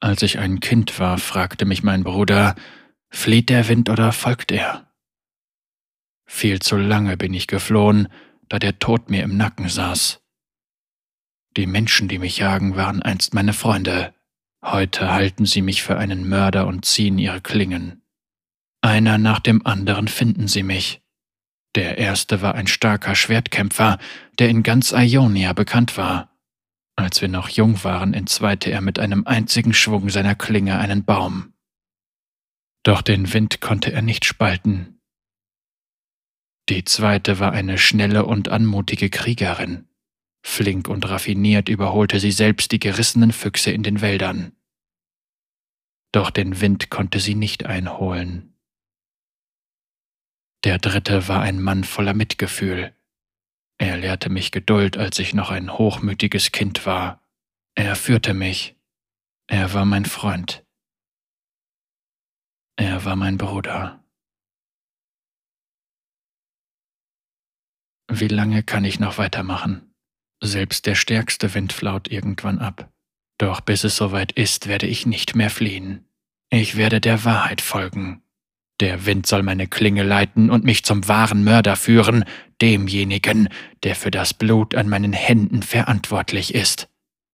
Als ich ein Kind war, fragte mich mein Bruder, flieht der Wind oder folgt er? Viel zu lange bin ich geflohen, da der Tod mir im Nacken saß. Die Menschen, die mich jagen, waren einst meine Freunde. Heute halten sie mich für einen Mörder und ziehen ihre Klingen. Einer nach dem anderen finden sie mich. Der erste war ein starker Schwertkämpfer, der in ganz Ionia bekannt war. Als wir noch jung waren, entzweite er mit einem einzigen Schwung seiner Klinge einen Baum. Doch den Wind konnte er nicht spalten. Die zweite war eine schnelle und anmutige Kriegerin. Flink und raffiniert überholte sie selbst die gerissenen Füchse in den Wäldern. Doch den Wind konnte sie nicht einholen. Der dritte war ein Mann voller Mitgefühl. Er lehrte mich Geduld, als ich noch ein hochmütiges Kind war. Er führte mich. Er war mein Freund. Er war mein Bruder. Wie lange kann ich noch weitermachen? Selbst der stärkste Wind flaut irgendwann ab. Doch bis es soweit ist, werde ich nicht mehr fliehen. Ich werde der Wahrheit folgen. Der Wind soll meine Klinge leiten und mich zum wahren Mörder führen, demjenigen, der für das Blut an meinen Händen verantwortlich ist.